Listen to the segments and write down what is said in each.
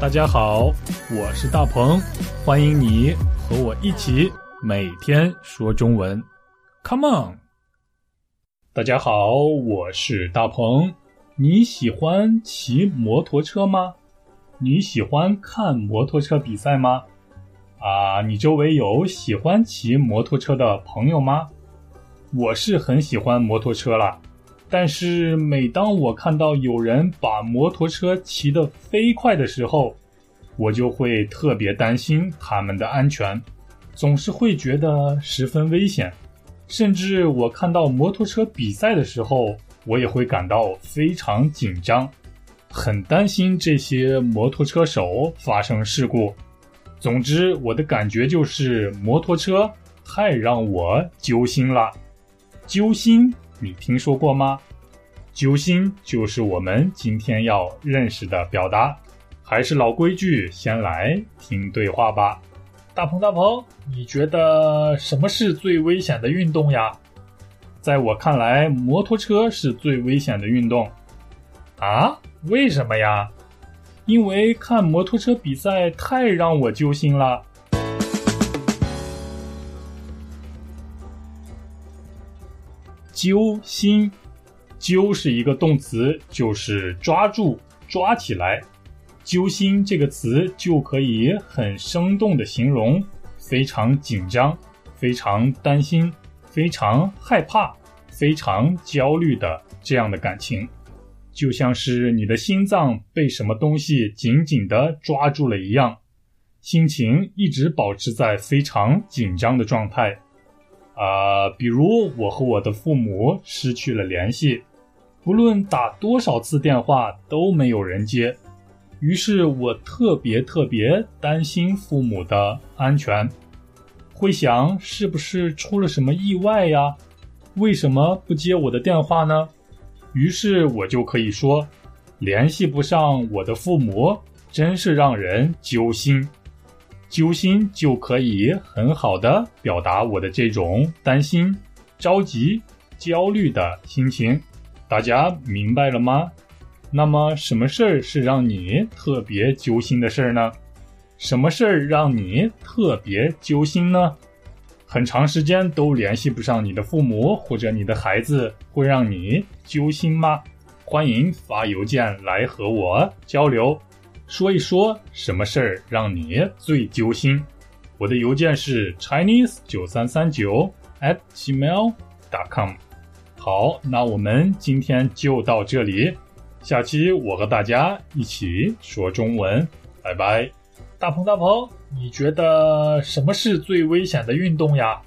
大家好，我是大鹏，欢迎你和我一起每天说中文，Come on！大家好，我是大鹏，你喜欢骑摩托车吗？你喜欢看摩托车比赛吗？啊，你周围有喜欢骑摩托车的朋友吗？我是很喜欢摩托车啦，但是每当我看到有人把摩托车骑得飞快的时候，我就会特别担心他们的安全，总是会觉得十分危险。甚至我看到摩托车比赛的时候，我也会感到非常紧张，很担心这些摩托车手发生事故。总之，我的感觉就是摩托车太让我揪心了。揪心，你听说过吗？揪心就是我们今天要认识的表达。还是老规矩，先来听对话吧。大鹏，大鹏，你觉得什么是最危险的运动呀？在我看来，摩托车是最危险的运动。啊？为什么呀？因为看摩托车比赛太让我揪心了。揪心，揪是一个动词，就是抓住、抓起来。揪心这个词就可以很生动的形容非常紧张、非常担心、非常害怕、非常焦虑的这样的感情。就像是你的心脏被什么东西紧紧地抓住了一样，心情一直保持在非常紧张的状态。啊，比如我和我的父母失去了联系，不论打多少次电话都没有人接，于是我特别特别担心父母的安全，会想是不是出了什么意外呀？为什么不接我的电话呢？于是我就可以说，联系不上我的父母，真是让人揪心。揪心就可以很好的表达我的这种担心、着急、焦虑的心情。大家明白了吗？那么，什么事儿是让你特别揪心的事儿呢？什么事儿让你特别揪心呢？很长时间都联系不上你的父母或者你的孩子，会让你揪心吗？欢迎发邮件来和我交流，说一说什么事儿让你最揪心。我的邮件是 chinese 九三三九 at gmail dot com。好，那我们今天就到这里，下期我和大家一起说中文，拜拜。大鹏，大鹏，你觉得什么是最危险的运动呀？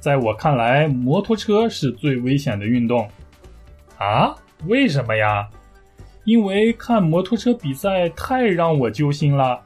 在我看来，摩托车是最危险的运动。啊？为什么呀？因为看摩托车比赛太让我揪心了。